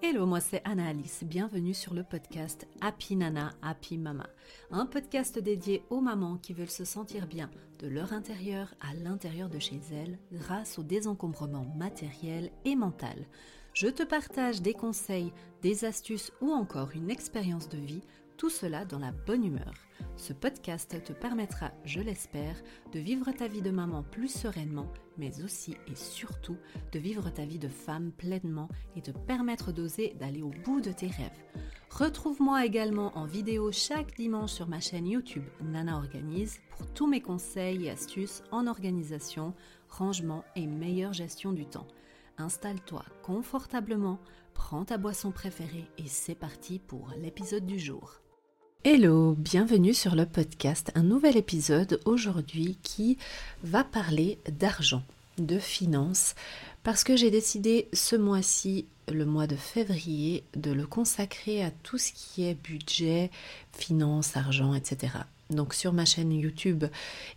Hello, moi c'est Anna Alice. Bienvenue sur le podcast Happy Nana, Happy Mama. Un podcast dédié aux mamans qui veulent se sentir bien de leur intérieur à l'intérieur de chez elles grâce au désencombrement matériel et mental. Je te partage des conseils, des astuces ou encore une expérience de vie tout cela dans la bonne humeur. Ce podcast te permettra, je l'espère, de vivre ta vie de maman plus sereinement, mais aussi et surtout de vivre ta vie de femme pleinement et te permettre d'oser d'aller au bout de tes rêves. Retrouve-moi également en vidéo chaque dimanche sur ma chaîne YouTube Nana Organise pour tous mes conseils et astuces en organisation, rangement et meilleure gestion du temps. Installe-toi confortablement, prends ta boisson préférée et c'est parti pour l'épisode du jour. Hello, bienvenue sur le podcast, un nouvel épisode aujourd'hui qui va parler d'argent, de finances, parce que j'ai décidé ce mois-ci, le mois de février, de le consacrer à tout ce qui est budget, finances, argent, etc. Donc sur ma chaîne YouTube,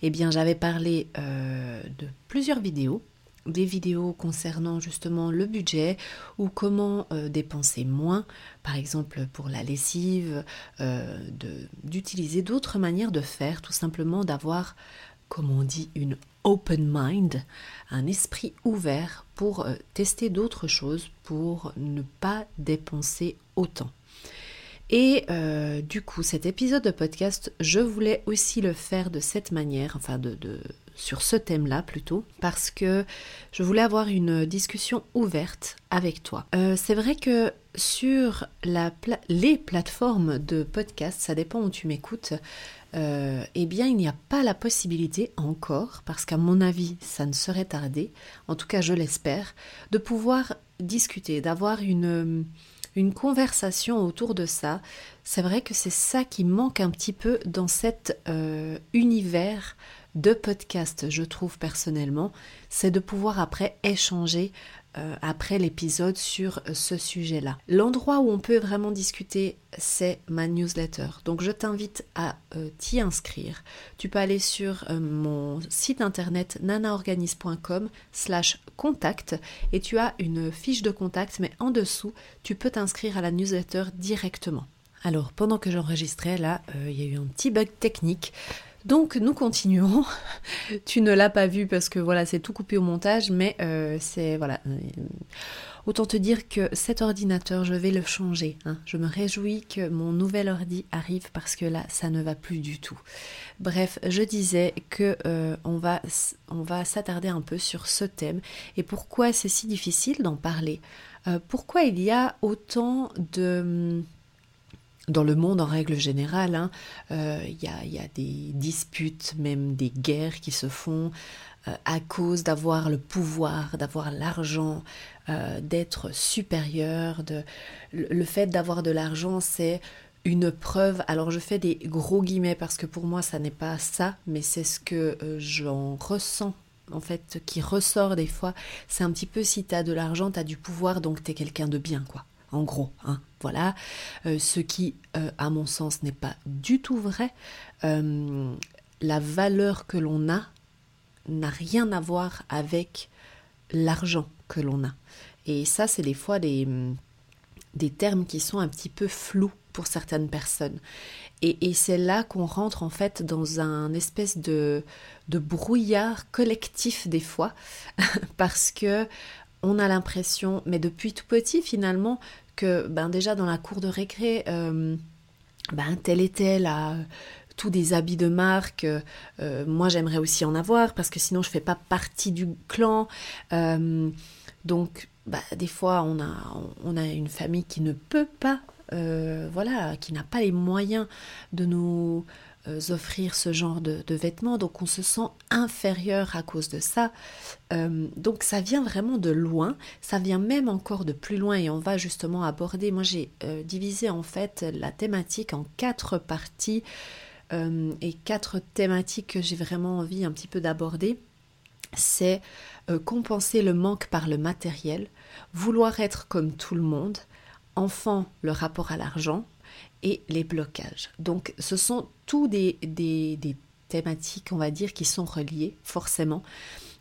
eh bien j'avais parlé euh, de plusieurs vidéos des vidéos concernant justement le budget ou comment euh, dépenser moins, par exemple pour la lessive, euh, d'utiliser d'autres manières de faire, tout simplement d'avoir, comme on dit, une open mind, un esprit ouvert pour euh, tester d'autres choses, pour ne pas dépenser autant. Et du coup, cet épisode de podcast, je voulais aussi le faire de cette manière, enfin de sur ce thème-là plutôt, parce que je voulais avoir une discussion ouverte avec toi. Euh, c'est vrai que sur les plateformes de podcast, ça dépend où tu m'écoutes, euh, eh bien il n'y a pas la possibilité encore, parce qu'à mon avis ça ne serait tardé, en tout cas je l'espère, de pouvoir discuter, d'avoir une une conversation autour de ça. C'est vrai que c'est ça qui manque un petit peu dans cet euh, univers de podcast, je trouve personnellement, c'est de pouvoir après échanger euh, après l'épisode sur euh, ce sujet-là. L'endroit où on peut vraiment discuter, c'est ma newsletter. Donc je t'invite à euh, t'y inscrire. Tu peux aller sur mon site internet nanaorganisme.com slash contact et tu as une fiche de contact, mais en dessous, tu peux t'inscrire à la newsletter directement. Alors pendant que j'enregistrais, là, il y a eu un petit bug technique. Donc nous continuons. tu ne l'as pas vu parce que voilà, c'est tout coupé au montage, mais euh, c'est voilà. Euh, autant te dire que cet ordinateur, je vais le changer. Hein. Je me réjouis que mon nouvel ordi arrive parce que là, ça ne va plus du tout. Bref, je disais que euh, on va on va s'attarder un peu sur ce thème et pourquoi c'est si difficile d'en parler? pourquoi il y a autant de dans le monde en règle générale, hein, euh, il y, a, des disputes, même des guerres qui se font euh, à cause d'avoir le pouvoir, d'avoir l'argent, euh, d'être supérieur. De... Le, fait d'avoir de l'argent, c'est une preuve. Alors je fais des gros guillemets parce que pour moi, ça n'est pas ça, mais c'est ce que j'en ressens en fait, qui ressort des fois, c'est un petit peu si tu as de l'argent, tu as du pouvoir, donc tu es quelqu'un de bien, quoi en gros. Hein, voilà. Euh, ce qui, euh, à mon sens, n'est pas du tout vrai. Euh, la valeur que l'on a n'a rien à voir avec l'argent que l'on a. Et ça, c'est des fois des, des termes qui sont un petit peu flous pour certaines personnes. Et, et c'est là qu'on rentre en fait dans un espèce de, de brouillard collectif des fois, parce que on a l'impression, mais depuis tout petit finalement, que ben déjà dans la cour de récré, euh, ben tel et tel a tous des habits de marque. Euh, moi j'aimerais aussi en avoir parce que sinon je fais pas partie du clan. Euh, donc bah, des fois on a, on a une famille qui ne peut pas, voilà, qui n'a pas les moyens de nous euh, offrir ce genre de, vêtements, donc on se sent inférieur à cause de ça. Euh, donc ça vient vraiment de loin, ça vient même encore de plus loin et on va justement aborder, moi j'ai euh, divisé en fait la thématique en quatre parties et quatre thématiques que j'ai vraiment envie un petit peu d'aborder. C'est compenser le manque par le matériel, vouloir être comme tout le monde, enfant le rapport à l'argent, et les blocages. Donc ce sont tous des, des, thématiques, on va dire, qui sont reliées forcément.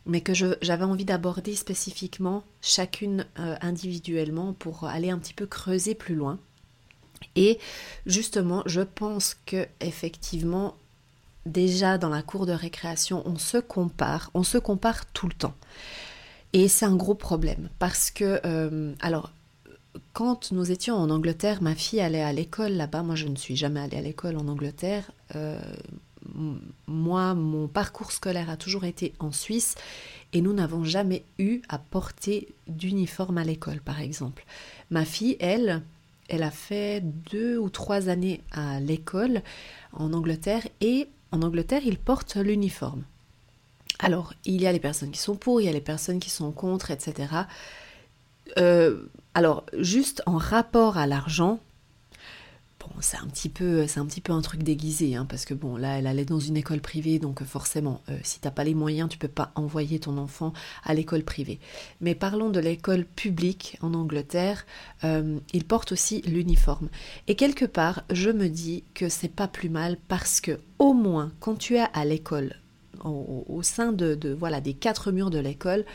mais que j'avais envie d'aborder spécifiquement chacune euh, individuellement pour aller un petit peu creuser plus loin. Et justement, je pense que effectivement, déjà dans la cour de récréation, on se compare, on se compare tout le temps. Et c'est un gros problème parce que, euh, alors, quand nous étions en Angleterre, ma fille allait à l'école là-bas. Moi, je ne suis jamais allée à l'école en Angleterre. Euh, moi, mon parcours scolaire a toujours été en Suisse et nous n'avons jamais eu à porter d'uniforme à l'école, par exemple. Ma fille, elle, elle a fait deux ou trois années à l'école en Angleterre et en Angleterre, ils portent l'uniforme. Alors, il y a les personnes qui sont pour, il y a les personnes qui sont contre, etc. Euh, alors, juste en rapport à l'argent, bon, c'est un petit peu, un petit peu un truc déguisé, hein, parce que bon, là, elle allait dans une école privée, donc forcément, si euh, si t'as pas les moyens, tu peux pas envoyer ton enfant à l'école privée. Mais parlons de l'école publique en Angleterre, euh, ils portent aussi l'uniforme. Et quelque part, je me dis que c'est pas plus mal parce que au moins, quand tu es à l'école, au, sein de voilà des quatre murs de l'école,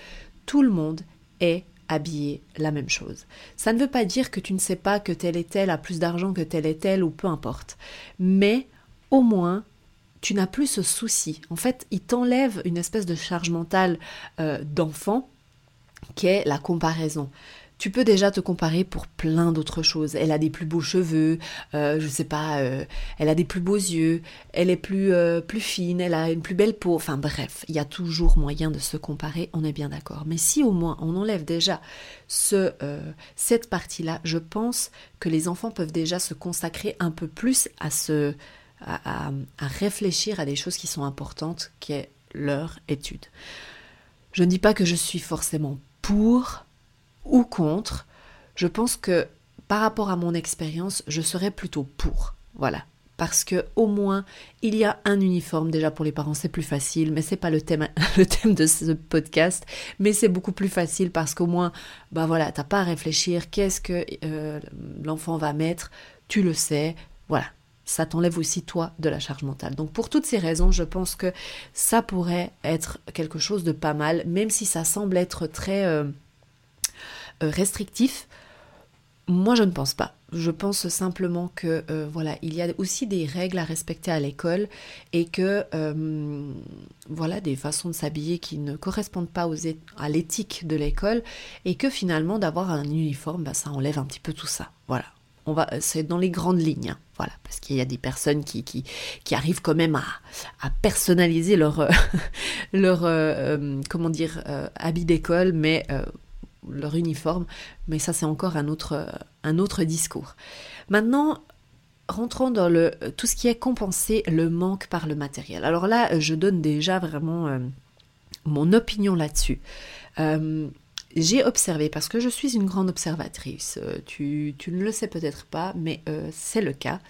tout le monde est habiller la même chose. Ça ne veut pas dire que tu ne sais pas que tel et tel a plus d'argent que tel et tel ou peu importe. Mais au moins, tu n'as plus ce souci. En fait, il t'enlève une espèce de charge mentale euh, d'enfant qui est la comparaison tu peux déjà te comparer pour plein d'autres choses. Elle a des plus beaux cheveux, euh, je sais pas, euh, elle a des plus beaux yeux, elle est plus, euh, plus fine, elle a une plus belle peau. Enfin bref, il y a toujours moyen de se comparer, on est bien d'accord. Mais si au moins on enlève déjà ce, cette partie-là, je pense que les enfants peuvent déjà se consacrer un peu plus à, se, à, à réfléchir à des choses qui sont importantes, qui est leur étude. Je ne dis pas que je suis forcément pour ou contre, je pense que par rapport à mon expérience, je serais plutôt pour. Voilà. Parce que au moins il y a un uniforme déjà pour les parents, c'est plus facile, mais c'est pas le thème le thème de ce podcast, mais c'est beaucoup plus facile parce qu'au moins bah voilà, t'as pas à réfléchir qu'est-ce que euh, l'enfant va mettre, tu le sais, voilà, ça t'enlève aussi toi de la charge mentale. Donc pour toutes ces raisons, je pense que ça pourrait être quelque chose de pas mal, même si ça semble être très euh, restrictif moi, je ne pense pas. Je pense simplement que euh, voilà, il y a aussi des règles à respecter à l'école et que euh, voilà des façons de s'habiller qui ne correspondent pas aux à l'éthique de l'école et que finalement d'avoir un uniforme, bah, ça enlève un petit peu tout ça. Voilà. On va, c'est dans les grandes lignes, hein. voilà, parce qu'il y a des personnes qui, qui, qui arrivent quand même à, à personnaliser leur, leur comment dire, habit d'école, mais leur uniforme, mais ça c'est encore un autre, autre discours. Maintenant, rentrons dans le, tout ce qui est compenser le manque par le matériel. Alors là, je donne déjà vraiment euh, mon opinion là-dessus. Euh, j'ai observé, parce que je suis une grande observatrice, euh, tu ne le sais peut-être pas, mais c'est le cas.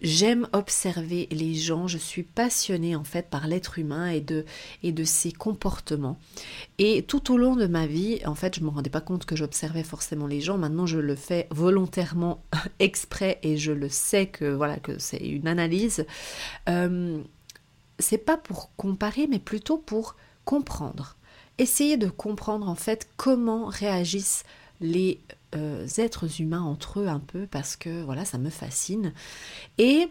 J'aime observer les gens, je suis passionnée en fait par l'être humain et de, et de ses comportements. Et tout au long de ma vie, en fait, je ne me rendais pas compte que j'observais forcément les gens. Maintenant, je le fais volontairement exprès et je le sais que voilà que c'est une analyse. Euh, c'est pas pour comparer, mais plutôt pour comprendre. Essayer de comprendre en fait comment réagissent les euh, êtres humains entre eux un peu parce que voilà, ça me fascine. Et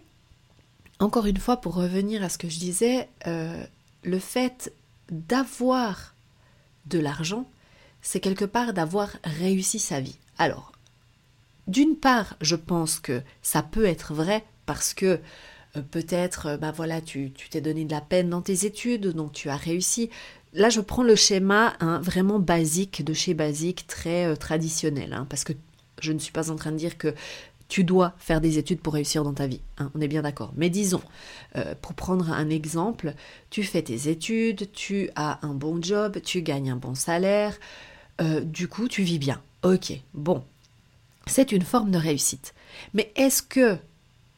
encore une fois, pour revenir à ce que je disais, euh, le fait d'avoir de l'argent, c'est quelque part d'avoir réussi sa vie. Alors, d'une part, je pense que ça peut être vrai parce que euh, peut-être, bah voilà, tu t'es donné de la peine dans tes études, donc tu as réussi. Là, je prends le schéma hein, vraiment basique, de chez basique, très euh, traditionnel, hein, parce que je ne suis pas en train de dire que tu dois faire des études pour réussir dans ta vie. Hein, on est bien d'accord. Mais disons, euh, pour prendre un exemple, tu fais tes études, tu as un bon job, tu gagnes un bon salaire, euh, du coup, tu vis bien. Ok, bon, c'est une forme de réussite. Mais est-ce que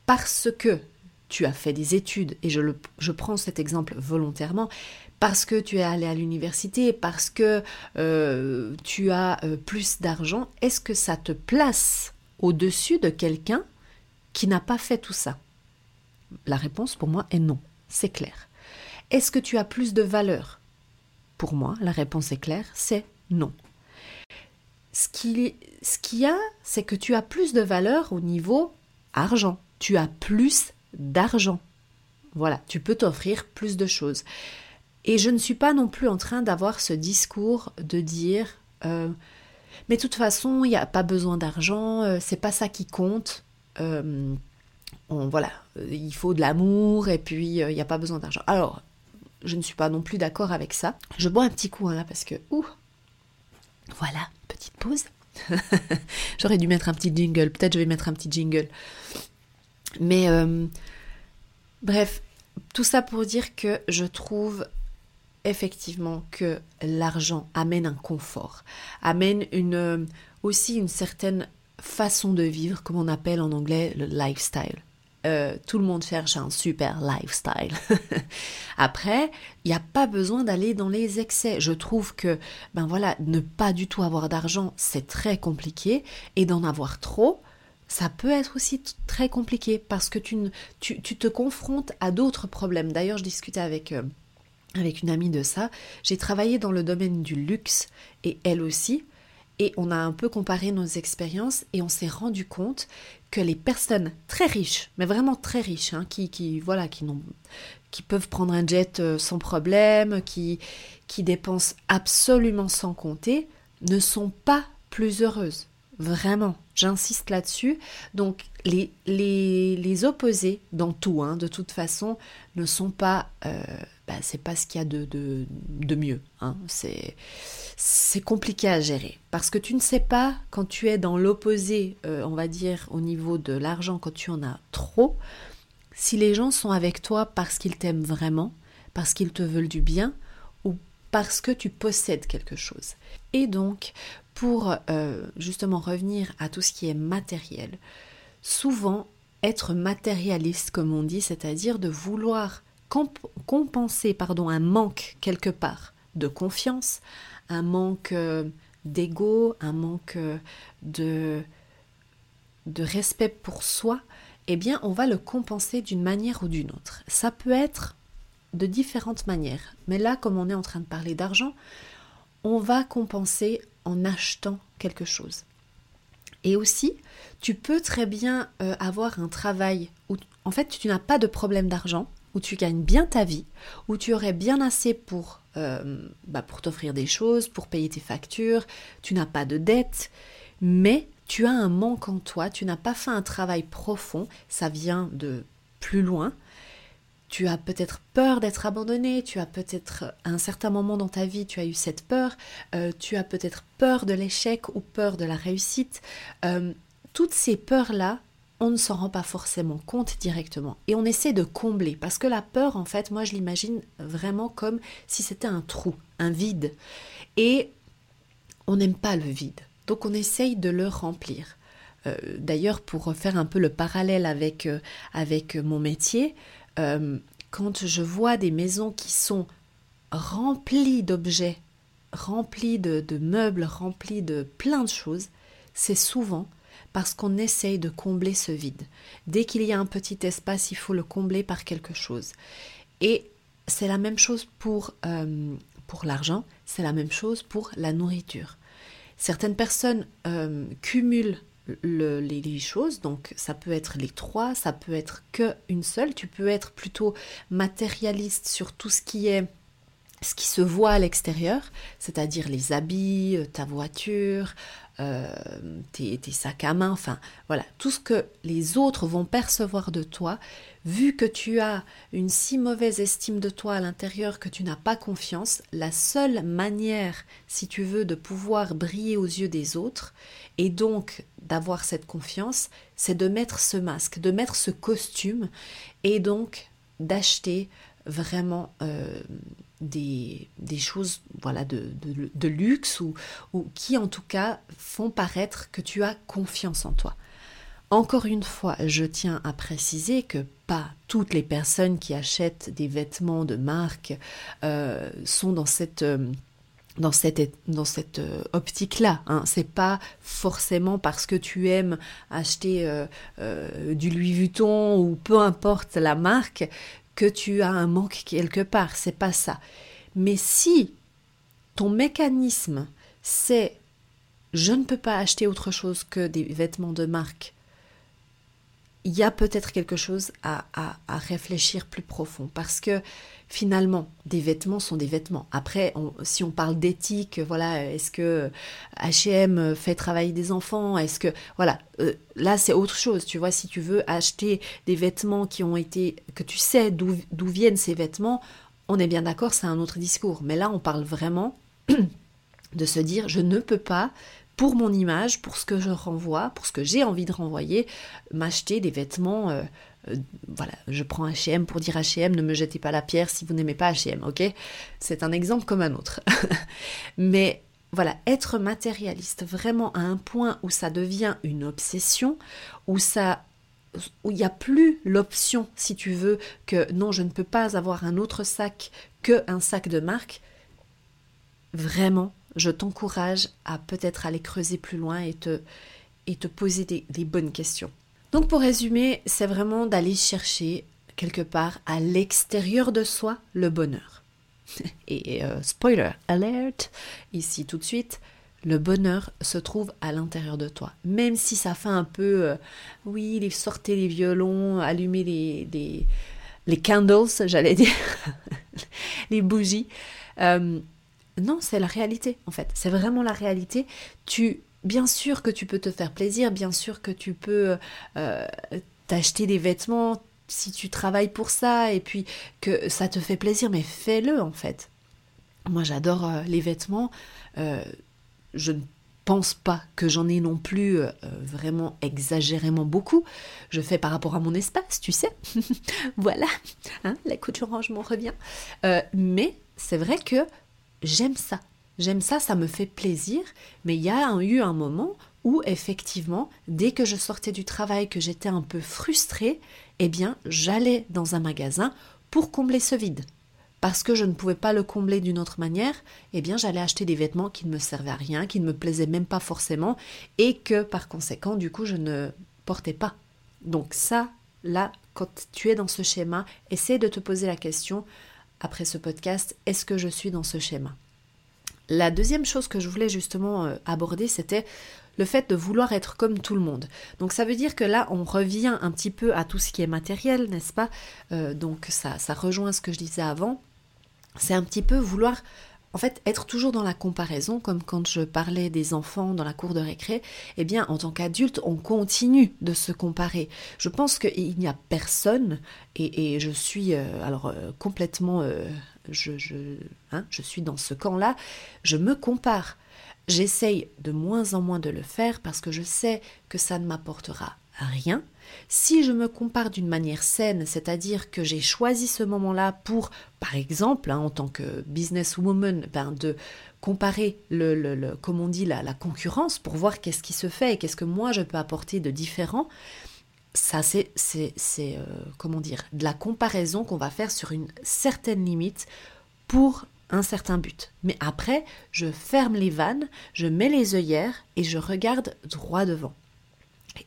parce que tu as fait des études, et je, je prends cet exemple volontairement, parce que tu es allé à l'université, parce que euh, tu as euh, plus d'argent, est-ce que ça te place au-dessus de quelqu'un qui n'a pas fait tout ça? La réponse pour moi est non, c'est clair. Est-ce que tu as plus de valeur? Pour moi, la réponse est claire, c'est non. Ce qu'il ce y a, c'est que tu as plus de valeur au niveau argent. Tu as plus d'argent. Voilà, tu peux t'offrir plus de choses. Et je ne suis pas non plus en train d'avoir ce discours de dire euh, mais de toute façon, il n'y a pas besoin d'argent, euh, c'est pas ça qui compte. Euh, voilà, il faut de l'amour et puis il n'y a pas besoin d'argent. Alors, je ne suis pas non plus d'accord avec ça. Je bois un petit coup hein, là parce que, ouh, voilà, petite pause. J'aurais dû mettre un petit jingle, peut-être je vais mettre un petit jingle. Mais bref, tout ça pour dire que je trouve effectivement que l'argent amène un confort, amène une, aussi une certaine façon de vivre, comme on appelle en anglais le lifestyle. Euh, tout le monde cherche un super lifestyle. Après, il n'y a pas besoin d'aller dans les excès. Je trouve que, ben voilà, ne pas du tout avoir d'argent, c'est très compliqué, et d'en avoir trop, ça peut être aussi très compliqué parce que tu, tu, tu te confrontes à d'autres problèmes. D'ailleurs, je discutais avec euh, avec une amie de ça. J'ai travaillé dans le domaine du luxe et elle aussi. Et on a un peu comparé nos expériences et on s'est rendu compte que les personnes très riches, mais vraiment très riches, hein, qui, voilà, qui, qui peuvent prendre un jet euh, sans problème, qui, qui dépensent absolument sans compter, ne sont pas plus heureuses. Vraiment, j'insiste là-dessus. Donc les, les, opposés dans tout, hein, de toute façon, ne sont pas euh, bah, c'est pas ce qu'il y a de, de, mieux. Hein. C'est, compliqué à gérer. Parce que tu ne sais pas, quand tu es dans l'opposé, euh, on va dire, au niveau de l'argent, quand tu en as trop, si les gens sont avec toi parce qu'ils t'aiment vraiment, parce qu'ils te veulent du bien, parce que tu possèdes quelque chose. Et donc, pour euh, justement revenir à tout ce qui est matériel, souvent être matérialiste, comme on dit, c'est-à-dire de vouloir compenser pardon, un manque quelque part de confiance, un manque euh, d'ego, un manque euh, de, de respect pour soi, eh bien on va le compenser d'une manière ou d'une autre. Ça peut être de différentes manières. Mais là, comme on est en train de parler d'argent, on va compenser en achetant quelque chose. Et aussi, tu peux très bien euh, avoir un travail où, en fait, tu n'as pas de problème d'argent, où tu gagnes bien ta vie, où tu aurais bien assez pour, euh, bah, pour t'offrir des choses, pour payer tes factures, tu n'as pas de dette, mais tu as un manque en toi, tu n'as pas fait un travail profond, ça vient de plus loin. Tu as peut-être peur d'être abandonné, tu as peut-être à un certain moment dans ta vie, tu as eu cette peur, euh, tu as peut-être peur de l'échec ou peur de la réussite. Euh, toutes ces peurs-là, on ne s'en rend pas forcément compte directement. Et on essaie de combler, parce que la peur, en fait, moi je l'imagine vraiment comme si c'était un trou, un vide. Et on n'aime pas le vide. Donc on essaye de le remplir. Euh, d'ailleurs, pour faire un peu le parallèle avec, avec mon métier, euh, quand je vois des maisons qui sont remplies d'objets, remplies de, meubles, remplies de plein de choses, c'est souvent parce qu'on essaye de combler ce vide. Dès qu'il y a un petit espace, il faut le combler par quelque chose. Et c'est la même chose pour, euh, pour l'argent, c'est la même chose pour la nourriture. Certaines personnes euh, cumulent les, choses, donc ça peut être les trois, ça peut être que une seule. Tu peux être plutôt matérialiste sur tout ce qui est ce qui se voit à l'extérieur, c'est-à-dire les habits, euh, ta voiture, euh, tes, sacs à main, enfin voilà, tout ce que les autres vont percevoir de toi, vu que tu as une si mauvaise estime de toi à l'intérieur que tu n'as pas confiance, la seule manière, si tu veux, de pouvoir briller aux yeux des autres, et donc d'avoir cette confiance, c'est de mettre ce masque, de mettre ce costume, et donc d'acheter vraiment euh, des, choses voilà de, luxe ou, qui en tout cas font paraître que tu as confiance en toi. Encore une fois, je tiens à préciser que pas toutes les personnes qui achètent des vêtements de marque euh, sont dans cette euh, euh, optique-là. Hein. C'est pas forcément parce que tu aimes acheter du Louis Vuitton ou peu importe la marque que tu as un manque quelque part, c'est pas ça. Mais si ton mécanisme, c'est je ne peux pas acheter autre chose que des vêtements de marque, il y a peut-être quelque chose à, réfléchir plus profond parce que finalement, des vêtements sont des vêtements. Après, si on parle d'éthique, voilà, est-ce que H&M fait travailler des enfants? Est-ce que voilà, euh, là c'est autre chose. Tu vois, si tu veux acheter des vêtements qui ont été, que tu sais d'où viennent ces vêtements, on est bien d'accord, c'est un autre discours. Mais là, on parle vraiment de se dire, je ne peux pas pour mon image, pour ce que je renvoie, pour ce que j'ai envie de renvoyer, m'acheter des vêtements. Euh, euh, voilà, je prends H&M pour dire H&M, ne me jetez pas la pierre si vous n'aimez pas H&M, ok? C'est un exemple comme un autre. Mais voilà, être matérialiste vraiment à un point où ça devient une obsession, où ça où il n'y a plus l'option, si tu veux, que non, je ne peux pas avoir un autre sac qu'un sac de marque, vraiment, je t'encourage à peut-être aller creuser plus loin et te, poser des, bonnes questions. Donc pour résumer, c'est vraiment d'aller chercher quelque part à l'extérieur de soi le bonheur. Et euh, spoiler alert, ici tout de suite, le bonheur se trouve à l'intérieur de toi. Même si ça fait un peu, euh, oui, sortez les violons, allumez les, les, les candles, j'allais dire, les bougies. Euh, non, c'est la réalité en fait. C'est vraiment la réalité. Tu, bien sûr que tu peux te faire plaisir, bien sûr que tu peux euh, t'acheter des vêtements si tu travailles pour ça et puis que ça te fait plaisir, mais fais-le en fait. Moi j'adore euh, les vêtements. Euh, je ne pense pas que j'en ai non plus vraiment exagérément beaucoup. Je fais par rapport à mon espace, tu sais. voilà, hein, la couture rangement revient. mais c'est vrai que j'aime ça. J'aime ça, ça me fait plaisir, mais il y a eu un moment où effectivement, dès que je sortais du travail, que j'étais un peu frustrée, eh bien, j'allais dans un magasin pour combler ce vide. Parce que je ne pouvais pas le combler d'une autre manière, eh bien, j'allais acheter des vêtements qui ne me servaient à rien, qui ne me plaisaient même pas forcément, et que par conséquent, du coup, je ne portais pas. Donc ça, là, quand tu es dans ce schéma, essaie de te poser la question, après ce podcast, est-ce que je suis dans ce schéma? La deuxième chose que je voulais justement euh, aborder, c'était le fait de vouloir être comme tout le monde. Donc ça veut dire que là, on revient un petit peu à tout ce qui est matériel, n'est-ce pas? Euh, Donc ça, ça rejoint ce que je disais avant. C'est un petit peu vouloir en fait, être toujours dans la comparaison, comme quand je parlais des enfants dans la cour de récré, eh bien, en tant qu'adulte, on continue de se comparer. Je pense qu'il n'y a personne, et, je suis euh, alors euh, complètement, euh, je, je, hein, je suis dans ce camp-là, je me compare. J'essaye de moins en moins de le faire parce que je sais que ça ne m'apportera rien. Si je me compare d'une manière saine, c'est-à-dire que j'ai choisi ce moment-là pour, par exemple, hein, en tant que businesswoman, ben de comparer le, le, comme on dit, la, concurrence pour voir qu'est-ce qui se fait et qu'est-ce que moi je peux apporter de différent, ça c'est, c'est, c'est euh, comment dire, de la comparaison qu'on va faire sur une certaine limite pour un certain but. Mais après, je ferme les vannes, je mets les œillères et je regarde droit devant.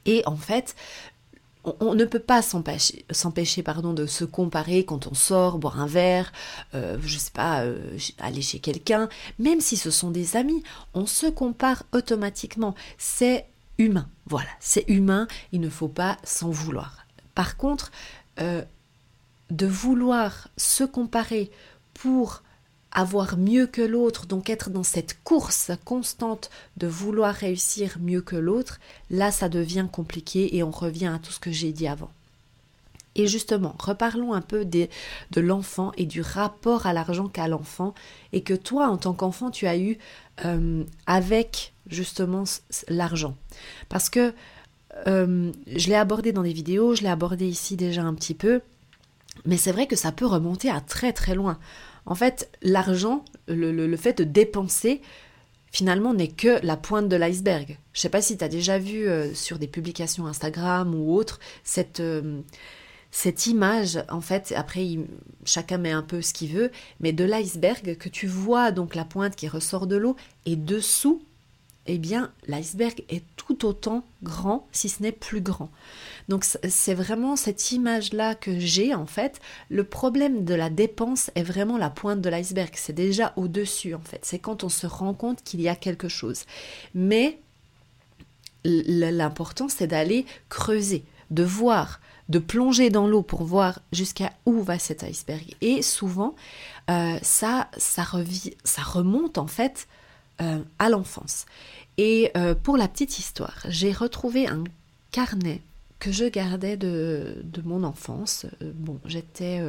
Et en fait, on, ne peut pas s'empêcher pardon, de se comparer quand on sort, boire un verre, euh, je sais pas, euh, aller chez quelqu'un, même si ce sont des amis, on se compare automatiquement. C'est humain, voilà, c'est humain, il ne faut pas s'en vouloir. Par contre, euh, de vouloir se comparer pour avoir mieux que l'autre, donc être dans cette course constante de vouloir réussir mieux que l'autre, là ça devient compliqué et on revient à tout ce que j'ai dit avant. Et justement, reparlons un peu de, de l'enfant et du rapport à l'argent qu'a l'enfant et que toi, en tant qu'enfant, tu as eu euh, avec justement l'argent. Parce que euh, je l'ai abordé dans des vidéos, je l'ai abordé ici déjà un petit peu, mais c'est vrai que ça peut remonter à très très loin. En fait, l'argent, le, fait de dépenser, finalement, n'est que la pointe de l'iceberg. Je ne sais pas si tu as déjà vu euh, sur des publications Instagram ou autres cette, euh, cette image, en fait, après, chacun met un peu ce qu'il veut, mais de l'iceberg que tu vois, donc la pointe qui ressort de l'eau, et dessous, eh bien l'iceberg est tout autant grand, si ce n'est plus grand. Donc c'est vraiment cette image-là que j'ai en fait. Le problème de la dépense est vraiment la pointe de l'iceberg. C'est déjà au-dessus en fait. C'est quand on se rend compte qu'il y a quelque chose. Mais l'important c'est d'aller creuser, de voir, de plonger dans l'eau pour voir jusqu'à où va cet iceberg. Et souvent, euh, ça, ça, ça remonte en fait euh, à l'enfance. Et euh, pour la petite histoire, j'ai retrouvé un carnet que je gardais de, mon enfance. Euh, bon, j'étais...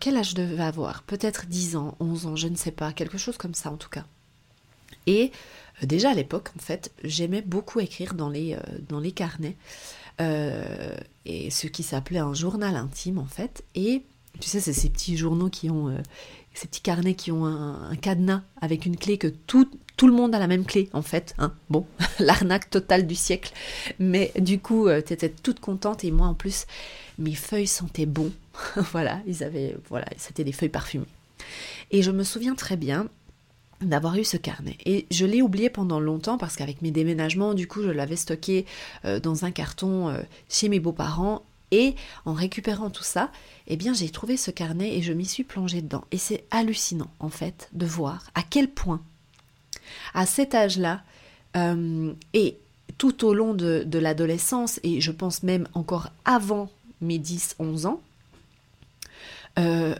quel âge je devais avoir? Peut-être 10 ans, 11 ans, je ne sais pas, quelque chose comme ça en tout cas. Et déjà à l'époque, en fait, j'aimais beaucoup écrire dans les, dans les carnets, et ce qui s'appelait un journal intime en fait. Et tu sais, c'est ces petits journaux qui ont ces petits carnets qui ont un, cadenas avec une clé que tout, le monde a la même clé en fait. Hein. Bon, l'arnaque totale du siècle. Mais du coup, euh, tu étais toute contente et moi en plus, mes feuilles sentaient bon. voilà, ils avaient, voilà, c'était des feuilles parfumées. Et je me souviens très bien d'avoir eu ce carnet. Et je l'ai oublié pendant longtemps parce qu'avec mes déménagements, du coup, je l'avais stocké euh, dans un carton euh, chez mes beaux-parents et en récupérant tout ça, eh bien j'ai trouvé ce carnet et je m'y suis plongée dedans. Et c'est hallucinant en fait de voir à quel point, à cet âge-là, euh, et tout au long de, l'adolescence, et je pense même encore avant mes 10-11 ans, euh,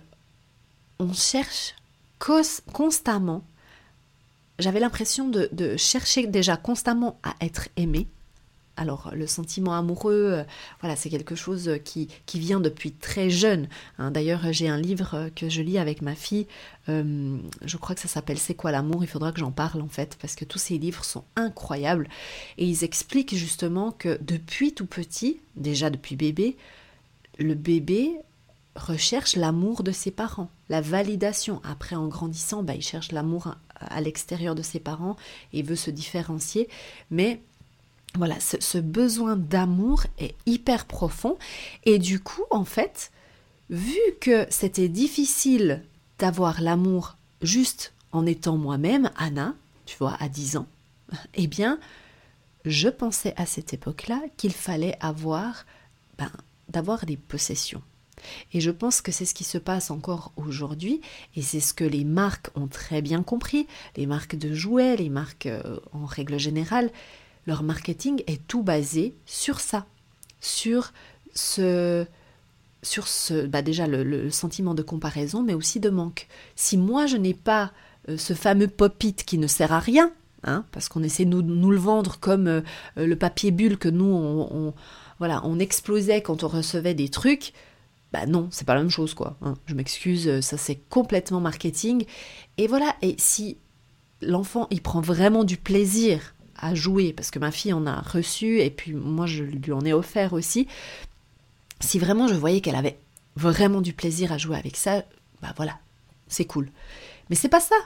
on cherche constamment, j'avais l'impression de chercher déjà constamment à être aimé, alors le sentiment amoureux, euh, voilà, c'est quelque chose qui, vient depuis très jeune. Hein. D'ailleurs, j'ai un livre que je lis avec ma fille. Euh, je crois que ça s'appelle C'est quoi l'amour? Il faudra que j'en parle en fait, parce que tous ces livres sont incroyables et ils expliquent justement que depuis tout petit, déjà depuis bébé, le bébé recherche l'amour de ses parents, la validation. Après, en grandissant, bah, il cherche l'amour à l'extérieur de ses parents et veut se différencier. Mais voilà, ce, besoin d'amour est hyper profond. Et du coup, en fait, vu que c'était difficile d'avoir l'amour juste en étant moi-même, Anna, tu vois, à 10 ans, eh bien, je pensais à cette époque-là qu'il fallait avoir, ben, d'avoir des possessions. Et je pense que c'est ce qui se passe encore aujourd'hui, et c'est ce que les marques ont très bien compris, les marques de jouets, les marques euh, en règle générale, leur marketing est tout basé sur ça, sur ce, sur ce, bah déjà le, sentiment de comparaison, mais aussi de manque. Si moi je n'ai pas euh, ce fameux pop-it qui ne sert à rien, hein, parce qu'on essaie de nous, le vendre comme euh, le papier bulle que nous on, voilà on explosait quand on recevait des trucs, bah non, c'est pas la même chose quoi. Hein. Je m'excuse, ça c'est complètement marketing. Et voilà, et si l'enfant il prend vraiment du plaisir à jouer, parce que ma fille en a reçu, et puis moi je lui en ai offert aussi, si vraiment je voyais qu'elle avait vraiment du plaisir à jouer avec ça, bah voilà, c'est cool. Mais c'est pas ça.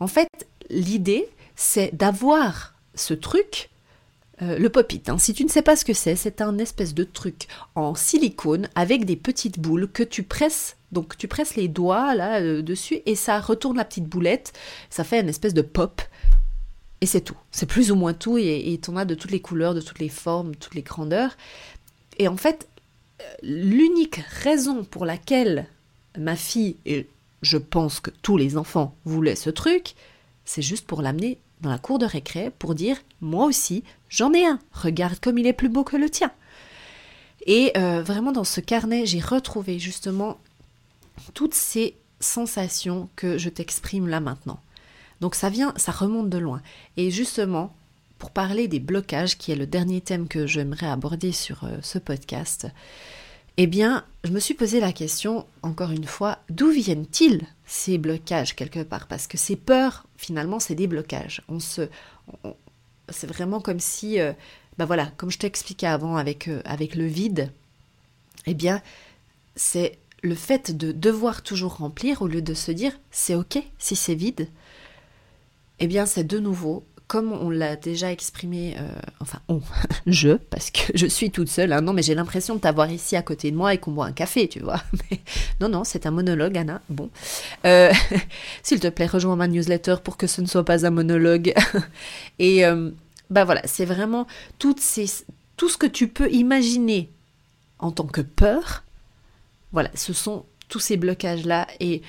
En fait, l'idée, c'est d'avoir ce truc, euh, le pop-it. Hein. Si tu ne sais pas ce que c'est, c'est un espèce de truc en silicone avec des petites boules que tu presses. Donc tu presses les doigts là euh, dessus et ça retourne la petite boulette. Ça fait une espèce de pop et c'est tout. C'est plus ou moins tout, et tu en as de toutes les couleurs, de toutes les formes, toutes les grandeurs. Et en fait, l'unique raison pour laquelle ma fille, et je pense que tous les enfants voulaient ce truc, c'est juste pour l'amener dans la cour de récré pour dire moi aussi j'en ai un, regarde comme il est plus beau que le tien. Et euh, vraiment dans ce carnet j'ai retrouvé justement toutes ces sensations que je t'exprime là maintenant. Donc ça vient, ça remonte de loin. Et justement, pour parler des blocages, qui est le dernier thème que j'aimerais aborder sur euh, ce podcast, eh bien, je me suis posé la question, encore une fois, d'où viennent-ils ces blocages quelque part? Parce que ces peurs, finalement, c'est des blocages. On se, c'est vraiment comme si, ben voilà, comme je t'expliquais avant avec, euh, avec le vide, eh bien, c'est le fait de devoir toujours remplir au lieu de se dire c'est ok si c'est vide, eh bien c'est de nouveau comme on l'a déjà exprimé, euh, enfin on, je, parce que je suis toute seule, hein, non mais j'ai l'impression de t'avoir ici à côté de moi et qu'on boit un café, tu vois. Non, non, c'est un monologue, Anna. Bon. Euh, s'il te plaît, rejoins ma newsletter pour que ce ne soit pas un monologue. et euh, bah voilà, c'est vraiment toutes ces, tout ce que tu peux imaginer en tant que peur. Voilà, ce sont tous ces blocages-là et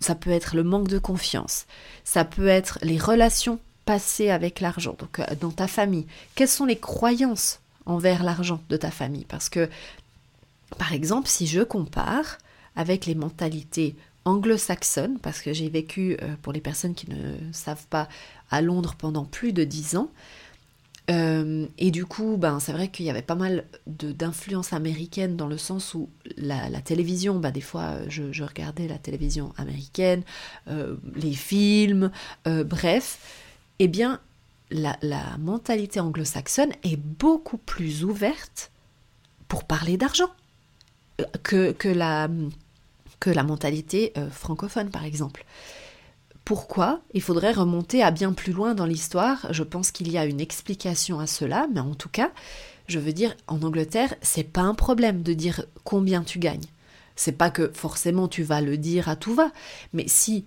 ça peut être le manque de confiance, ça peut être les relations passées avec l'argent, donc euh, dans ta famille. Quelles sont les croyances envers l'argent de ta famille? Parce que, par exemple, si je compare avec les mentalités anglo-saxonnes, parce que j'ai vécu, euh, pour les personnes qui ne savent pas, à Londres pendant plus de dix ans, euh, et du coup, ben, c'est vrai qu'il y avait pas mal d'influence américaine dans le sens où la, télévision, ben, des fois je, regardais la télévision américaine, euh, les films, euh, bref, eh bien la, mentalité anglo-saxonne est beaucoup plus ouverte pour parler d'argent que, que, la, que la mentalité francophone par exemple. Pourquoi Il faudrait remonter à bien plus loin dans l'histoire. Je pense qu'il y a une explication à cela, mais en tout cas, je veux dire, en Angleterre, c'est pas un problème de dire combien tu gagnes. C'est pas que forcément tu vas le dire à tout va, mais si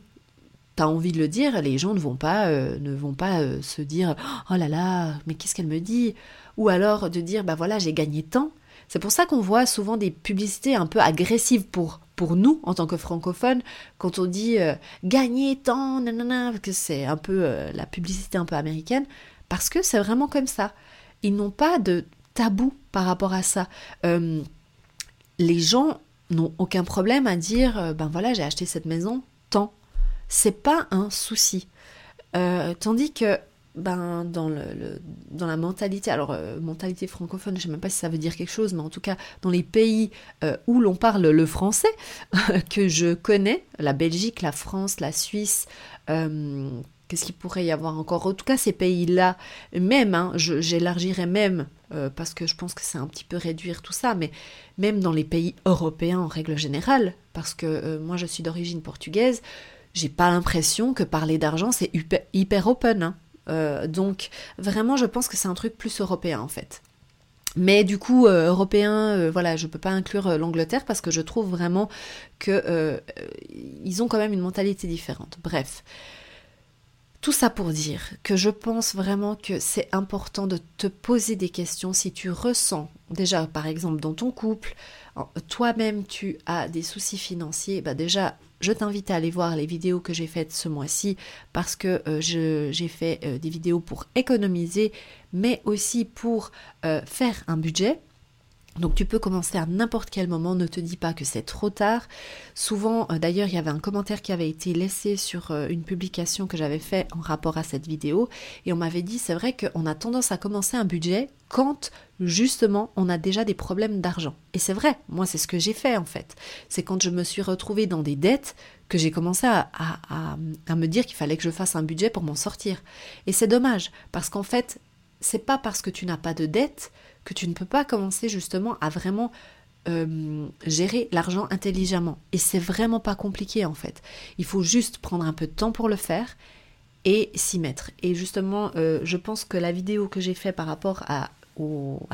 tu as envie de le dire, les gens ne vont pas, euh, ne vont pas euh, se dire oh là là, mais qu'est-ce qu'elle me dit? Ou alors de dire bah voilà, j'ai gagné tant. C'est pour ça qu'on voit souvent des publicités un peu agressives pour pour nous, en tant que francophones, quand on dit euh, gagner tant, nanana, que c'est un peu euh, la publicité un peu américaine, parce que c'est vraiment comme ça. Ils n'ont pas de tabou par rapport à ça. Euh, les gens n'ont aucun problème à dire ben voilà, j'ai acheté cette maison, tant. C'est pas un souci. tandis que ben, dans, la mentalité, alors euh, mentalité francophone, je ne sais même pas si ça veut dire quelque chose, mais en tout cas dans les pays euh, où l'on parle le français, que je connais, la Belgique, la France, la Suisse, euh, qu'est-ce qu'il pourrait y avoir encore? En tout cas ces pays-là, même, hein, j'élargirais même, parce que je pense que c'est un petit peu réduire tout ça, mais même dans les pays européens en règle générale, parce que moi je suis d'origine portugaise, j'ai pas l'impression que parler d'argent c'est hyper, hyper open. Hein. Euh, donc vraiment, je pense que c'est un truc plus européen en fait. Mais du coup, euh, européen, euh, voilà, je peux pas inclure l'Angleterre parce que je trouve vraiment que ils ont quand même une mentalité différente. Bref, tout ça pour dire que je pense vraiment que c'est important de te poser des questions si tu ressens déjà, par exemple, dans ton couple, toi-même tu as des soucis financiers, bah déjà je t'invite à aller voir les vidéos que j'ai faites ce mois-ci parce que euh, j'ai fait euh, des vidéos pour économiser, mais aussi pour euh, faire un budget. Donc tu peux commencer à n'importe quel moment, ne te dis pas que c'est trop tard. Souvent, euh, d'ailleurs, il y avait un commentaire qui avait été laissé sur euh, une publication que j'avais fait en rapport à cette vidéo, et on m'avait dit, c'est vrai qu'on a tendance à commencer un budget quand justement on a déjà des problèmes d'argent. Et c'est vrai, moi c'est ce que j'ai fait en fait. C'est quand je me suis retrouvée dans des dettes que j'ai commencé à, à me dire qu'il fallait que je fasse un budget pour m'en sortir. Et c'est dommage, parce qu'en fait, c'est pas parce que tu n'as pas de dettes que tu ne peux pas commencer justement à vraiment euh, gérer l'argent intelligemment. Et c'est vraiment pas compliqué en fait. Il faut juste prendre un peu de temps pour le faire et s'y mettre. Et justement, euh, je pense que la vidéo que j'ai faite par rapport à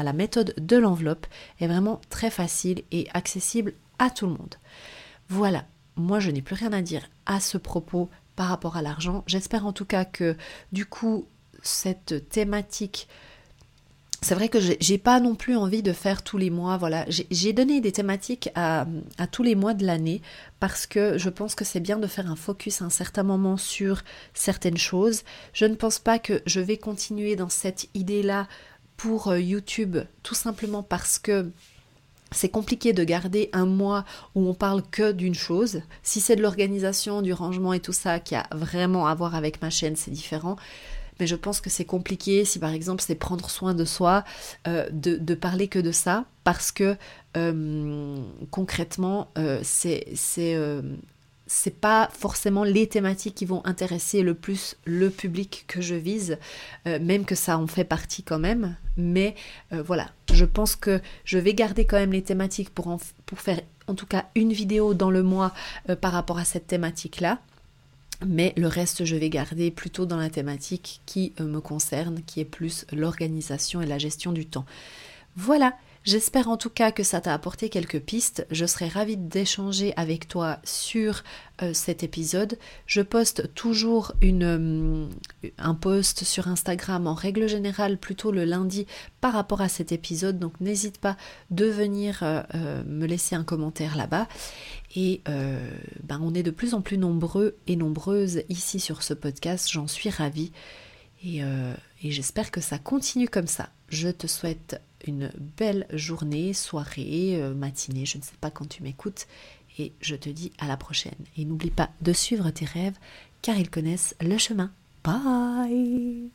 la méthode de l'enveloppe est vraiment très facile et accessible à tout le monde. Voilà, moi je n'ai plus rien à dire à ce propos par rapport à l'argent. J'espère en tout cas que du coup cette thématique c'est vrai que j'ai pas non plus envie de faire tous les mois. Voilà, j'ai donné des thématiques à, tous les mois de l'année parce que je pense que c'est bien de faire un focus à un certain moment sur certaines choses. Je ne pense pas que je vais continuer dans cette idée-là pour euh, YouTube, tout simplement parce que c'est compliqué de garder un mois où on parle que d'une chose. Si c'est de l'organisation, du rangement et tout ça qui a vraiment à voir avec ma chaîne, c'est différent mais je pense que c'est compliqué si par exemple c'est prendre soin de soi, euh, de, parler que de ça, parce que euh, concrètement, euh, c'est c'est pas forcément les thématiques qui vont intéresser le plus le public que je vise, même que ça en fait partie quand même. Mais voilà, je pense que je vais garder quand même les thématiques pour, pour faire en tout cas une vidéo dans le mois par rapport à cette thématique-là. Mais le reste je vais garder plutôt dans la thématique qui me concerne, qui est plus l'organisation et la gestion du temps. Voilà, J'espère en tout cas que ça t'a apporté quelques pistes. Je serais ravie d'échanger avec toi sur euh, cet épisode. Je poste toujours euh, un post sur Instagram en règle générale plutôt le lundi par rapport à cet épisode. Donc n'hésite pas de venir euh, me laisser un commentaire là-bas. Et ben, on est de plus en plus nombreux et nombreuses ici sur ce podcast. J'en suis ravie. Et j'espère que ça continue comme ça. Je te souhaite une belle journée, soirée, euh, matinée, je ne sais pas quand tu m'écoutes, et je te dis à la prochaine. Et n'oublie pas de suivre tes rêves, car ils connaissent le chemin. Bye